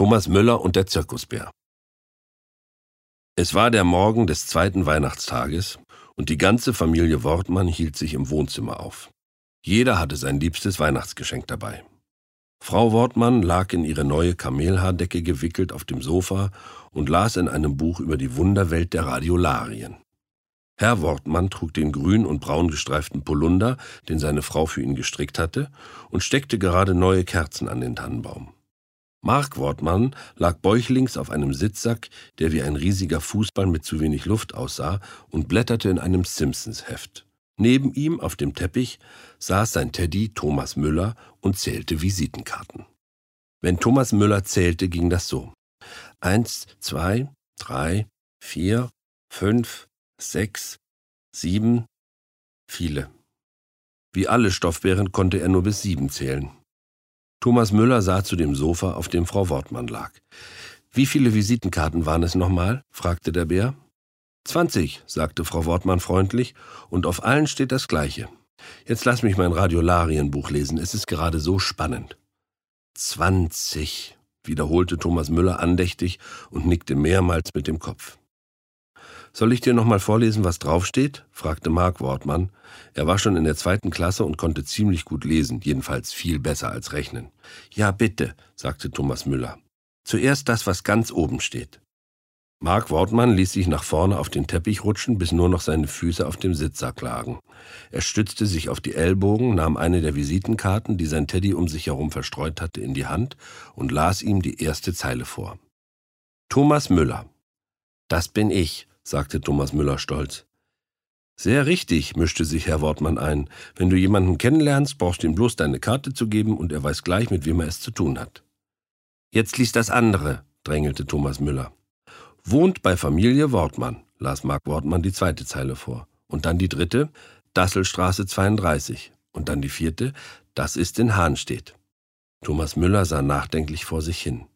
Thomas Müller und der Zirkusbär. Es war der Morgen des zweiten Weihnachtstages und die ganze Familie Wortmann hielt sich im Wohnzimmer auf. Jeder hatte sein liebstes Weihnachtsgeschenk dabei. Frau Wortmann lag in ihre neue Kamelhaardecke gewickelt auf dem Sofa und las in einem Buch über die Wunderwelt der Radiolarien. Herr Wortmann trug den grün und braun gestreiften Polunder, den seine Frau für ihn gestrickt hatte, und steckte gerade neue Kerzen an den Tannenbaum. Mark Wortmann lag bäuchlings auf einem Sitzsack, der wie ein riesiger Fußball mit zu wenig Luft aussah, und blätterte in einem Simpsons-Heft. Neben ihm auf dem Teppich saß sein Teddy Thomas Müller und zählte Visitenkarten. Wenn Thomas Müller zählte, ging das so. Eins, zwei, drei, vier, fünf, sechs, sieben, viele. Wie alle Stoffbären konnte er nur bis sieben zählen. Thomas Müller sah zu dem Sofa, auf dem Frau Wortmann lag. Wie viele Visitenkarten waren es nochmal? fragte der Bär. Zwanzig, sagte Frau Wortmann freundlich, und auf allen steht das Gleiche. Jetzt lass mich mein Radiolarienbuch lesen, es ist gerade so spannend. Zwanzig, wiederholte Thomas Müller andächtig und nickte mehrmals mit dem Kopf. Soll ich dir nochmal vorlesen, was draufsteht? fragte Mark Wortmann. Er war schon in der zweiten Klasse und konnte ziemlich gut lesen, jedenfalls viel besser als rechnen. Ja, bitte, sagte Thomas Müller. Zuerst das, was ganz oben steht. Mark Wortmann ließ sich nach vorne auf den Teppich rutschen, bis nur noch seine Füße auf dem Sitzsack lagen. Er stützte sich auf die Ellbogen, nahm eine der Visitenkarten, die sein Teddy um sich herum verstreut hatte, in die Hand und las ihm die erste Zeile vor. Thomas Müller. Das bin ich, sagte Thomas Müller stolz. Sehr richtig, mischte sich Herr Wortmann ein. Wenn du jemanden kennenlernst, brauchst du ihm bloß deine Karte zu geben und er weiß gleich, mit wem er es zu tun hat. Jetzt liest das andere, drängelte Thomas Müller. Wohnt bei Familie Wortmann, las Mark Wortmann die zweite Zeile vor. Und dann die dritte, Dasselstraße 32. Und dann die vierte, das ist in Hahnstedt. Thomas Müller sah nachdenklich vor sich hin.